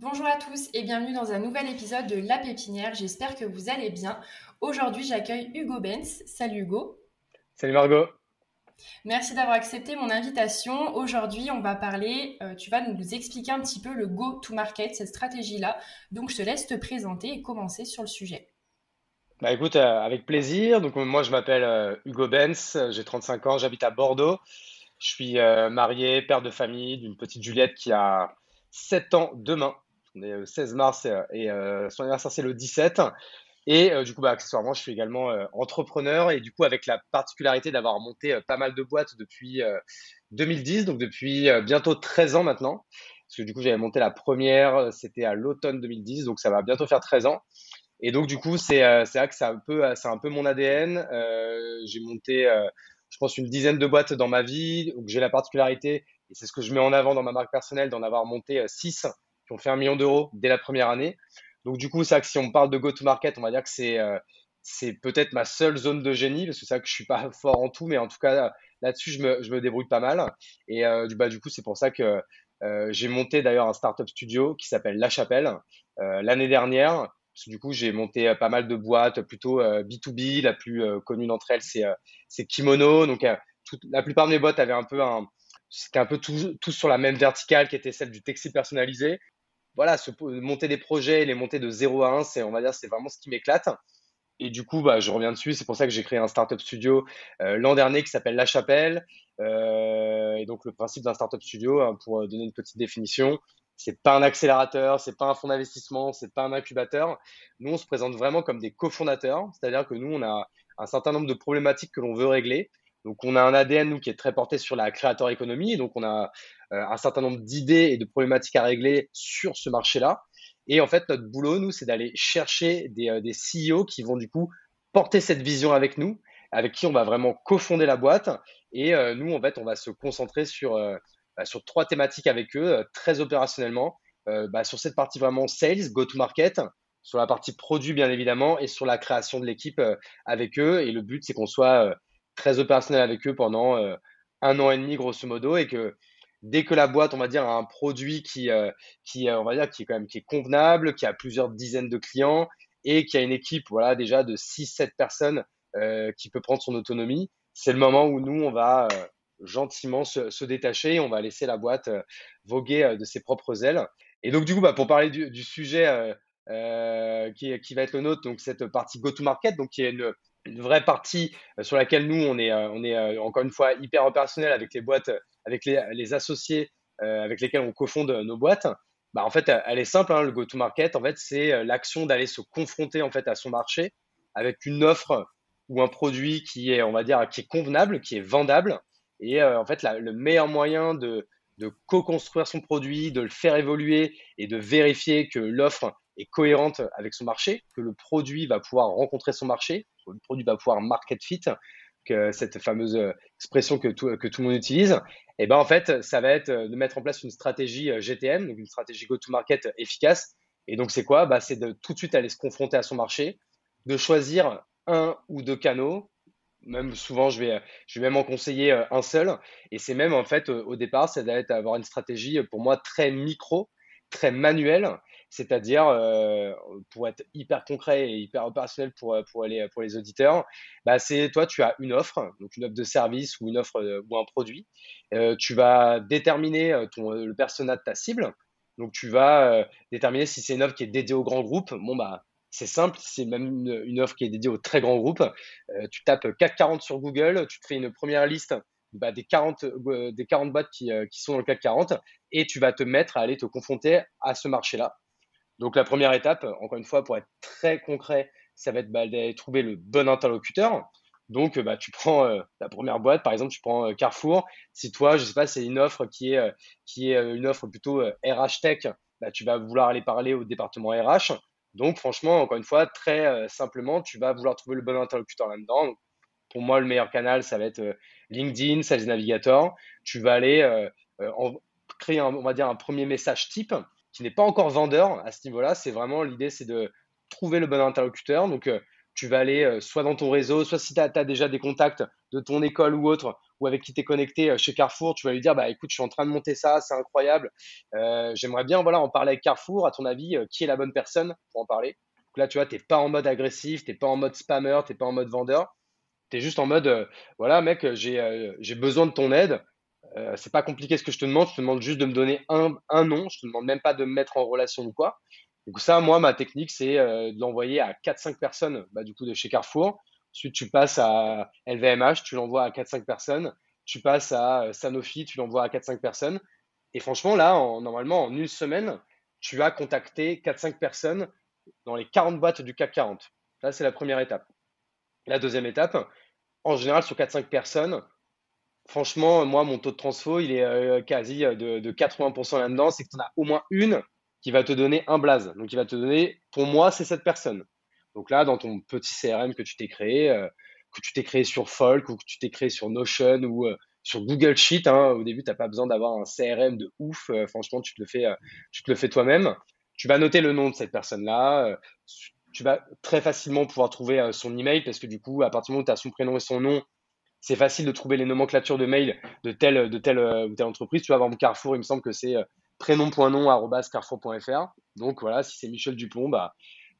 Bonjour à tous et bienvenue dans un nouvel épisode de La Pépinière. J'espère que vous allez bien. Aujourd'hui, j'accueille Hugo Benz. Salut Hugo. Salut Margot. Merci d'avoir accepté mon invitation. Aujourd'hui, on va parler, euh, tu vas nous expliquer un petit peu le go-to-market, cette stratégie-là. Donc, je te laisse te présenter et commencer sur le sujet. Bah écoute, euh, avec plaisir. Donc, moi, je m'appelle euh, Hugo Benz, j'ai 35 ans, j'habite à Bordeaux. Je suis marié, père de famille d'une petite Juliette qui a 7 ans demain. On est le 16 mars et son anniversaire, c'est le 17. Et euh, du coup, bah, accessoirement, je suis également euh, entrepreneur et du coup, avec la particularité d'avoir monté euh, pas mal de boîtes depuis 2010, donc depuis bientôt 13 ans maintenant. Parce que du coup, j'avais monté la première, c'était à l'automne 2010, donc ça va bientôt faire 13 ans. Et donc, du coup, c'est vrai que c'est un, peu, un peu mon ADN. j'ai monté, je pense, une dizaine de boîtes dans ma vie. Donc, j'ai la particularité, et c'est ce que je mets en avant dans ma marque personnelle, d'en avoir monté 6 qui ont fait un million d'euros dès la première année. Donc du coup, ça si on parle de go-to-market, on va dire que c'est euh, peut-être ma seule zone de génie, parce que c'est ça que je suis pas fort en tout, mais en tout cas là-dessus, je me, je me débrouille pas mal. Et euh, bah, du coup, c'est pour ça que euh, j'ai monté d'ailleurs un startup studio qui s'appelle La Chapelle l'année dernière. Du coup, j'ai monté pas mal de boîtes plutôt B2B. La plus connue d'entre elles, c'est Kimono. Donc, la plupart de mes boîtes avaient un peu un, c'était un peu tous tout sur la même verticale qui était celle du textile personnalisé voilà, se, monter des projets, les monter de 0 à 1, c'est, on va dire, c'est vraiment ce qui m'éclate. Et du coup, bah, je reviens dessus. C'est pour ça que j'ai créé un startup studio euh, l'an dernier qui s'appelle La Chapelle. Euh, et donc, le principe d'un startup studio, hein, pour donner une petite définition, c'est pas un accélérateur, c'est pas un fonds d'investissement, c'est pas un incubateur. Nous, on se présente vraiment comme des cofondateurs, c'est-à-dire que nous, on a un certain nombre de problématiques que l'on veut régler. Donc, on a un ADN, nous, qui est très porté sur la créateur économie. Donc, on a euh, un certain nombre d'idées et de problématiques à régler sur ce marché-là. Et en fait, notre boulot, nous, c'est d'aller chercher des, euh, des CEO qui vont du coup porter cette vision avec nous, avec qui on va vraiment cofonder la boîte. Et euh, nous, en fait, on va se concentrer sur, bah, sur trois thématiques avec eux, très opérationnellement. Bah, sur cette partie vraiment sales, go-to-market, sur la partie produit, bien évidemment, et sur la création de l'équipe avec eux. Et le but, c'est qu'on soit très opérationnel avec eux pendant un an et demi, grosso modo, et que dès que la boîte, on va dire, a un produit qui, euh, qui, euh, on va dire, qui est quand même qui est convenable, qui a plusieurs dizaines de clients et qui a une équipe, voilà, déjà de 6-7 personnes euh, qui peut prendre son autonomie, c'est le moment où nous, on va gentiment se, détacher et on va laisser la boîte voguer de ses propres ailes. Et donc, du coup, bah, pour parler du, du sujet qui, qui va être le nôtre, donc cette partie go-to-market, donc qui est une, une vraie partie sur laquelle nous, on est, on est encore une fois hyper opérationnel avec les boîtes avec les, associés euh, avec lesquels on cofonde nos boîtes, bah, en fait, elle est simple. Hein, le go-to-market, en fait, c'est euh, l'action d'aller se confronter en fait à son marché avec une offre ou un produit qui est, on va dire, qui est convenable, qui est vendable. Et euh, en fait, le meilleur moyen de, de co-construire son produit, de le faire évoluer et de vérifier que l'offre cohérente avec son marché, que le produit va pouvoir rencontrer son marché, le produit va pouvoir market fit, que cette fameuse expression que tout, que tout le monde utilise, et ben en fait, ça va être de mettre en place une stratégie euh, GTM, donc une stratégie go-to-market efficace. Et donc, c'est quoi? Bah, C'est de tout de suite aller se confronter à son marché, de choisir un ou deux canaux. Même souvent, je vais, je vais même en conseiller euh, un seul. Et c'est même en fait, au départ, ça va être avoir une stratégie pour moi très micro, très manuelle, c'est-à-dire, euh, pour être hyper concret et hyper opérationnel pour, euh, pour, les, pour les auditeurs, bah c'est toi, tu as une offre, donc une offre de service ou une offre euh, ou un produit. tu vas déterminer le persona de ta cible. Donc, tu vas déterminer si c'est une offre qui est dédiée au grand groupe. Bon, bah, c'est simple, c'est même une, offre qui est dédiée au très grand groupe. tu tapes CAC 40 sur Google, tu te fais une première liste bah, des 40, des 40 boîtes qui, qui sont dans le CAC 40 et tu vas te mettre à aller te confronter à ce marché-là. Donc la première étape, encore une fois, pour être très concret, ça va être bah, d'aller trouver le bon interlocuteur. Donc, bah, tu prends la première boîte, par exemple, tu prends Carrefour. Si toi, je sais pas, c'est une offre qui est, qui est une offre plutôt RH Tech, bah, tu vas vouloir aller parler au département RH. Donc, franchement, encore une fois, très simplement, tu vas vouloir trouver le bon interlocuteur là-dedans. Pour moi, le meilleur canal, ça va être LinkedIn, Sales Navigator. Tu vas aller créer, on va dire, un premier message type qui n'est pas encore vendeur à ce niveau-là. C'est vraiment l'idée, c'est de trouver le bon interlocuteur. Donc, euh, tu vas aller euh, soit dans ton réseau, soit si tu as, déjà des contacts de ton école ou autre, ou avec qui tu es connecté euh, chez Carrefour, tu vas lui dire bah écoute, je suis en train de monter ça, c'est incroyable. J'aimerais bien voilà, en parler avec Carrefour. À ton avis, qui est la bonne personne pour en parler? Donc là, tu vois, tu n'es pas en mode agressif, tu n'es pas en mode spammer, tu n'es pas en mode vendeur. Tu es juste en mode voilà, mec, j'ai besoin de ton aide. Euh, c'est pas compliqué ce que je te demande, je te demande juste de me donner un, un nom, je te demande même pas de me mettre en relation ou quoi. Donc ça, moi, ma technique, c'est euh, de l'envoyer à 4-5 personnes bah, du coup de chez Carrefour. Ensuite, tu passes à LVMH, tu l'envoies à 4-5 personnes. Tu passes à euh, Sanofi, tu l'envoies à 4-5 personnes. Et franchement, là, normalement, en une semaine, tu as contacté 4-5 personnes dans les 40 boîtes du CAC 40. Là, c'est la première étape. La deuxième étape, en général, sur 4-5 personnes, franchement, moi, mon taux de transfo, il est euh, quasi euh, de, 80% là-dedans. C'est que tu en as au moins une qui va te donner un blaze. Donc, il va te donner, pour moi, c'est cette personne. Donc là, dans ton petit CRM que tu t'es créé, euh, que tu t'es créé sur Folk ou que tu t'es créé sur Notion ou sur Google Sheet, hein, au début, tu n'as pas besoin d'avoir un CRM de ouf. franchement, tu te le fais, tu te le fais toi-même. Tu vas noter le nom de cette personne-là. tu vas très facilement pouvoir trouver son email parce que du coup, à partir du moment où tu as son prénom et son nom, c'est facile de trouver les nomenclatures de mail de telle, telle euh, ou telle entreprise. Tu vas avoir Carrefour, il me semble que c'est euh, prénom.nom.carrefour.fr. Donc voilà, si c'est Michel Dupont, bah,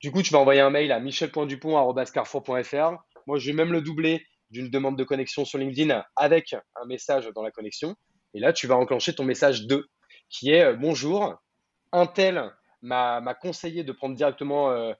du coup, tu vas envoyer un mail à michel.dupont.carrefour.fr. Moi, je vais même le doubler d'une demande de connexion sur LinkedIn avec un message dans la connexion. Et là, tu vas enclencher ton message 2, qui est euh, bonjour, un tel m'a conseillé de prendre directement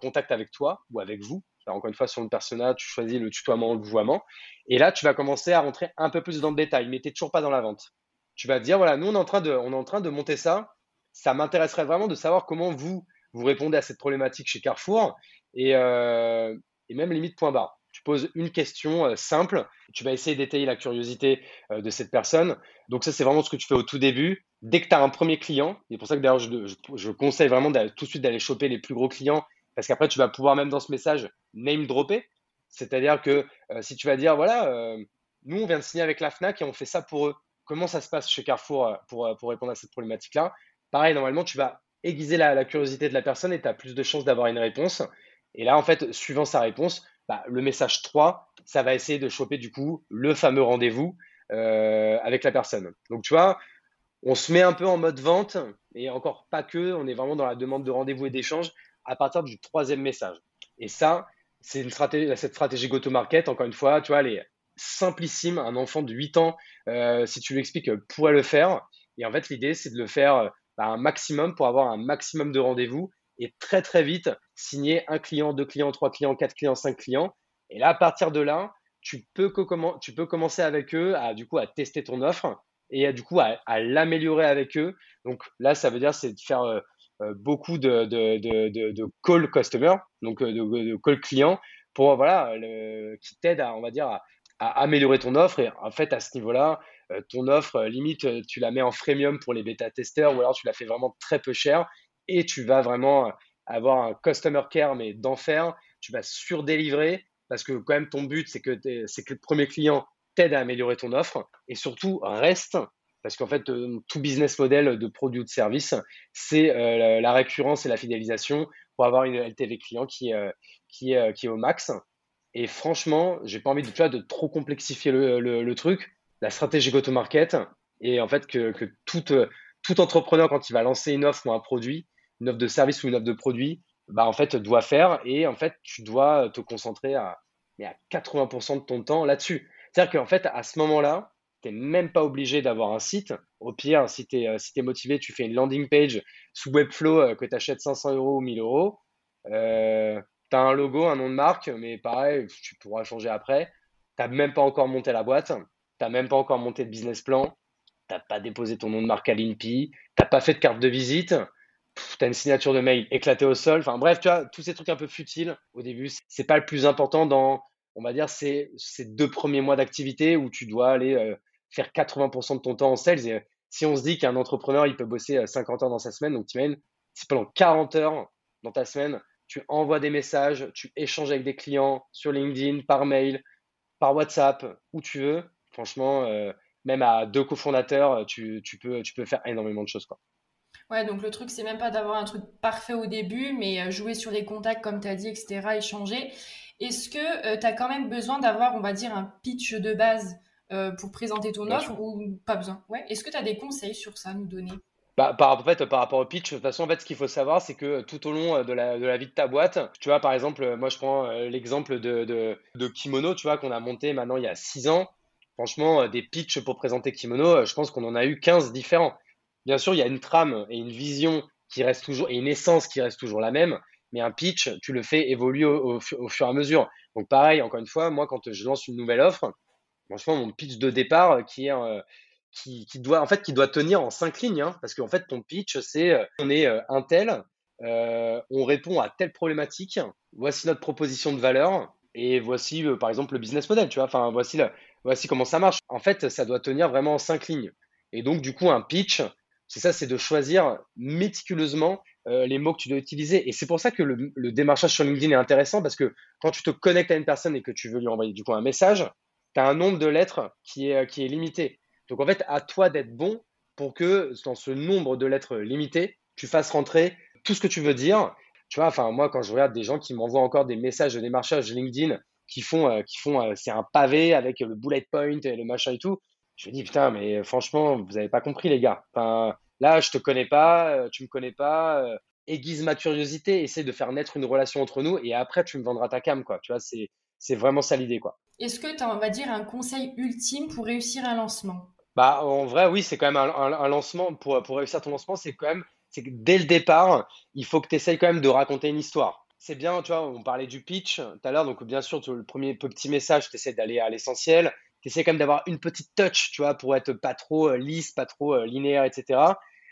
contact avec toi ou avec vous encore une fois, sur le persona, tu choisis le tutoiement ou le vouvoiement. Et là, tu vas commencer à rentrer un peu plus dans le détail, mais tu n'es toujours pas dans la vente. Tu vas dire, voilà, nous, on est en train de, on est en train de monter ça. Ça m'intéresserait vraiment de savoir comment vous, vous répondez à cette problématique chez Carrefour. Et, euh, et même limite, point barre. Tu poses une question euh, simple. Tu vas essayer d'étayer la curiosité euh, de cette personne. Donc ça, c'est vraiment ce que tu fais au tout début. Dès que tu as un premier client, et pour ça que d'ailleurs, je, je, je, conseille vraiment tout de suite d'aller choper les plus gros clients parce qu'après, tu vas pouvoir même dans ce message name dropper. C'est-à-dire que euh, si tu vas dire, voilà, euh, nous, on vient de signer avec la FNAC et on fait ça pour eux. Comment ça se passe chez Carrefour euh, pour, pour répondre à cette problématique-là? Pareil, normalement, tu vas aiguiser la, curiosité de la personne et tu as plus de chances d'avoir une réponse. Et là, en fait, suivant sa réponse, bah, le message 3, ça va essayer de choper du coup le fameux rendez-vous avec la personne. Donc, tu vois, on se met un peu en mode vente et encore pas que, on est vraiment dans la demande de rendez-vous et d'échange à partir du troisième message. Et ça, c'est une stratégie, cette stratégie go-to-market, encore une fois, tu vois, elle est simplissime. Un enfant de 8 ans, euh, si tu lui expliques, euh, pourrait le faire. Et en fait, l'idée, c'est de le faire euh, bah, un maximum pour avoir un maximum de rendez-vous et très, très vite signer un client, deux clients, trois clients, quatre clients, cinq clients. Et là, à partir de là, tu peux, commencer avec eux à, du coup, à tester ton offre et à, du coup, à, l'améliorer avec eux. Donc là, ça veut dire, c'est de faire beaucoup de, de, de, de, call customer, donc euh, de, call client, pour voilà, qui t'aide à, on va dire, à, améliorer ton offre. Et en fait, à ce niveau-là, euh, ton offre, limite, tu la mets en freemium pour les bêta-testeurs ou alors tu la fais vraiment très peu cher et tu vas vraiment avoir un customer care, mais d'enfer. Tu vas surdélivrer parce que quand même ton but, c'est que, c'est que le premier client t'aide à améliorer ton offre et surtout reste parce qu'en fait, euh, tout business model de produit ou de service, c'est euh, la, récurrence et la fidélisation pour avoir une LTV client qui, euh, qui, qui est au max. Et franchement, j'ai pas envie de, de trop complexifier le, truc. La stratégie go-to-market et en fait que, tout, tout entrepreneur, quand il va lancer une offre ou un produit, une offre de service ou une offre de produit, bah en fait, doit faire. Et en fait, tu dois te concentrer à, à 80% de ton temps là-dessus. C'est-à-dire qu'en fait, à ce moment-là, même pas obligé d'avoir un site. Au pire, si tu es, euh, si motivé, tu fais une landing page sous Webflow euh, que tu achètes 500 euros ou 1000 euros. Euh, tu as un logo, un nom de marque, mais pareil, tu pourras changer après. Tu n'as même pas encore monté la boîte. Tu n'as même pas encore monté de business plan. Tu n'as pas déposé ton nom de marque à l'INPI. Tu n'as pas fait de carte de visite. Tu as une signature de mail éclatée au sol. Enfin bref, tu vois, tous ces trucs un peu futiles au début, c'est pas le plus important dans on va dire, ces deux premiers mois d'activité où tu dois aller faire 80% de ton temps en sales. Et si on se dit qu'un entrepreneur, il peut bosser 50 heures dans sa semaine, donc tu imagines, si pendant 40 heures dans ta semaine, tu envoies des messages, tu échanges avec des clients sur LinkedIn, par mail, par WhatsApp, où tu veux, franchement, même à deux cofondateurs, tu, tu, peux, tu peux faire énormément de choses. Quoi. Ouais, donc le truc, c'est même pas d'avoir un truc parfait au début, mais euh, jouer sur les contacts, comme tu as dit, etc., échanger. Est-ce que euh, tu as quand même besoin d'avoir, on va dire, un pitch de base euh, pour présenter ton offre ou pas besoin? Ouais. Est-ce que tu as des conseils sur ça à nous donner? Bah, par, en fait, par rapport au pitch, de toute façon, en fait, ce qu'il faut savoir, c'est que tout au long de la, de la, vie de ta boîte, tu vois, par exemple, moi, je prends l'exemple de, de, de, Kimono, tu vois, qu'on a monté maintenant il y a 6 ans. Franchement, des pitchs pour présenter Kimono, je pense qu'on en a eu 15 différents. Bien sûr, il y a une trame et une vision qui reste toujours, et une essence qui reste toujours la même, mais un pitch, tu le fais évoluer au, fur et à mesure. Donc pareil, encore une fois, moi, quand je lance une nouvelle offre, franchement, mon pitch de départ qui est... Euh, qui, doit en fait qui doit tenir en cinq lignes hein, parce qu'en fait ton pitch c'est euh, on est euh, un tel on répond à telle problématique voici notre proposition de valeur et voici par exemple le business model tu vois enfin voici voici comment ça marche en fait ça doit tenir vraiment en cinq lignes et donc du coup un pitch c'est ça, c'est de choisir méticuleusement euh, les mots que tu dois utiliser. Et c'est pour ça que le, démarchage sur LinkedIn est intéressant parce que quand tu te connectes à une personne et que tu veux lui envoyer du coup un message, tu un nombre de lettres qui est, qui est limité. Donc en fait, à toi d'être bon pour que dans ce nombre de lettres limité, tu fasses rentrer tout ce que tu veux dire. Tu vois, enfin moi quand je regarde des gens qui m'envoient encore des messages de démarchage LinkedIn qui font, euh, qui font, euh, c'est un pavé avec le bullet point et le machin et tout. Je me dis, putain, mais franchement, vous n'avez pas compris, les gars. Là, je te connais pas, euh, tu me connais pas. Euh, aiguise ma curiosité, essaie de faire naître une relation entre nous et après, tu me vendras ta cam, quoi. Tu vois, c'est, c'est vraiment ça l'idée, quoi. Est-ce que tu as, on va dire, un conseil ultime pour réussir un lancement? Bah, en vrai, oui, c'est quand même un, lancement. Pour, pour réussir ton lancement, c'est quand même, c'est que dès le départ, il faut que tu essayes quand même de raconter une histoire c'est bien, tu vois, on parlait du pitch tout à l'heure, donc bien sûr, le premier petit message, tu essaies d'aller à l'essentiel tu quand même d'avoir une petite touch, tu vois, pour être pas trop euh, lisse, pas trop euh, linéaire, etc.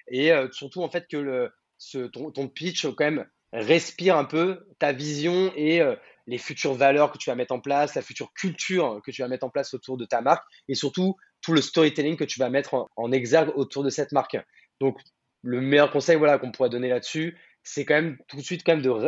Et euh, surtout, en fait, que le, ce, ton, ton, pitch, quand même, respire un peu ta vision et les futures valeurs que tu vas mettre en place, la future culture que tu vas mettre en place autour de ta marque et surtout tout le storytelling que tu vas mettre en, exergue autour de cette marque. Donc, le meilleur conseil voilà, qu'on pourrait donner là-dessus, c'est quand même tout de suite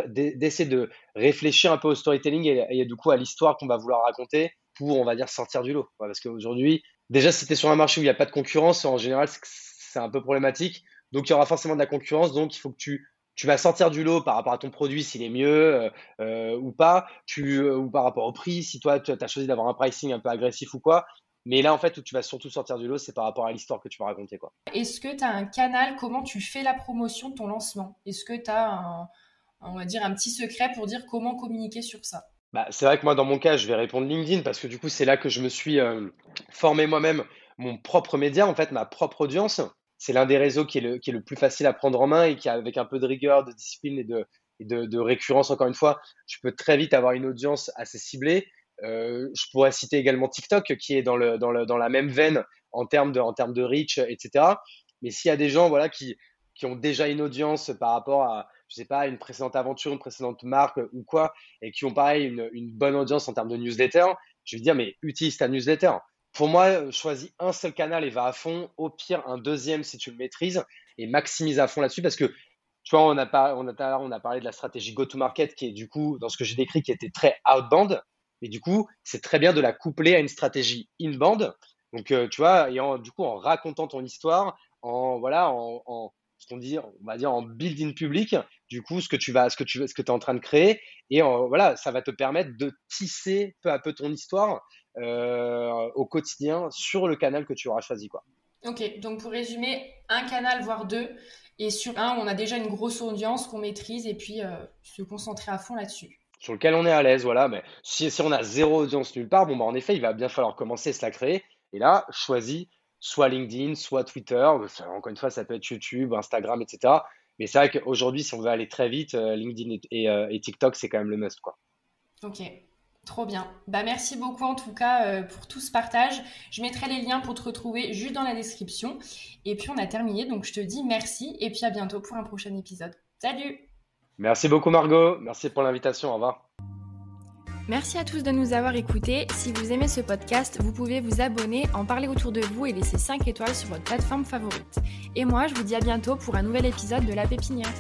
d'essayer de, réfléchir un peu au storytelling et, et du coup à l'histoire qu'on va vouloir raconter pour, on va dire, sortir du lot. Parce qu'aujourd'hui, déjà, si tu es sur un marché où il n'y a pas de concurrence, en général, c'est un peu problématique. Donc, il y aura forcément de la concurrence. Donc, il faut que tu, tu vas sortir du lot par rapport à ton produit, s'il est mieux euh, euh, ou pas, tu, euh, ou par rapport au prix, si toi, tu as choisi d'avoir un pricing un peu agressif ou quoi. Mais là, en fait, où tu vas surtout sortir du lot, c'est par rapport à l'histoire que tu vas raconter. quoi. Est-ce que tu as un canal? Comment tu fais la promotion de ton lancement? Est-ce que tu as un, on va dire, un petit secret pour dire comment communiquer sur ça? Bah, c'est vrai que moi, dans mon cas, je vais répondre LinkedIn parce que du coup, c'est là que je me suis euh, formé moi-même mon propre média, en fait, ma propre audience. C'est l'un des réseaux qui est, le, qui est le plus facile à prendre en main et qui, avec un peu de rigueur, de discipline et de, de, récurrence, encore une fois, je peux très vite avoir une audience assez ciblée. Euh, je pourrais citer également TikTok qui est dans, le, dans, le, dans la même veine en termes de, en termes de reach, etc. Mais s'il y a des gens voilà, qui, qui ont déjà une audience par rapport à, je sais pas, une précédente aventure, une précédente marque ou quoi, et qui ont pareil une, une bonne audience en termes de newsletter, je vais dire, mais utilise ta newsletter. Pour moi, choisis un seul canal et va à fond. Au pire, un deuxième si tu le maîtrises et maximise à fond là-dessus parce que tu vois, on a, parlé de la stratégie go-to-market qui est du coup, dans ce que j'ai décrit, qui était très outbound. Mais du coup, c'est très bien de la coupler à une stratégie inbound. Donc, euh, tu vois, et en, du coup, en racontant ton histoire, en, voilà, en, ce qu'on dit, on va dire en building public, du coup, ce que tu vas, ce que tu, es en train de créer, et voilà, ça va te permettre de tisser peu à peu ton histoire au quotidien sur le canal que tu auras choisi, quoi. Ok, donc pour résumer, un canal voire deux, et sur un, on a déjà une grosse audience qu'on maîtrise, et puis euh, se concentrer à fond là-dessus sur lequel on est à l'aise, voilà. Mais si, si on a zéro audience nulle part, bon, bah, en effet, il va bien falloir commencer à se la créer. Et là, choisis soit LinkedIn, soit Twitter. Encore une fois, ça peut être YouTube, Instagram, etc. Mais c'est vrai qu'aujourd'hui, si on veut aller très vite, euh, LinkedIn euh, et, TikTok, c'est quand même le must. Quoi. Ok, trop bien. Bah, merci beaucoup en tout cas euh, pour tout ce partage. Je mettrai les liens pour te retrouver juste dans la description. Et puis on a terminé, donc je te dis merci et puis à bientôt pour un prochain épisode. Salut Merci beaucoup Margot, merci pour l'invitation, au revoir. Merci à tous de nous avoir écoutés. Si vous aimez ce podcast, vous pouvez vous abonner, en parler autour de vous et laisser 5 étoiles sur votre plateforme favorite. Et moi, je vous dis à bientôt pour un nouvel épisode de La Pépinière.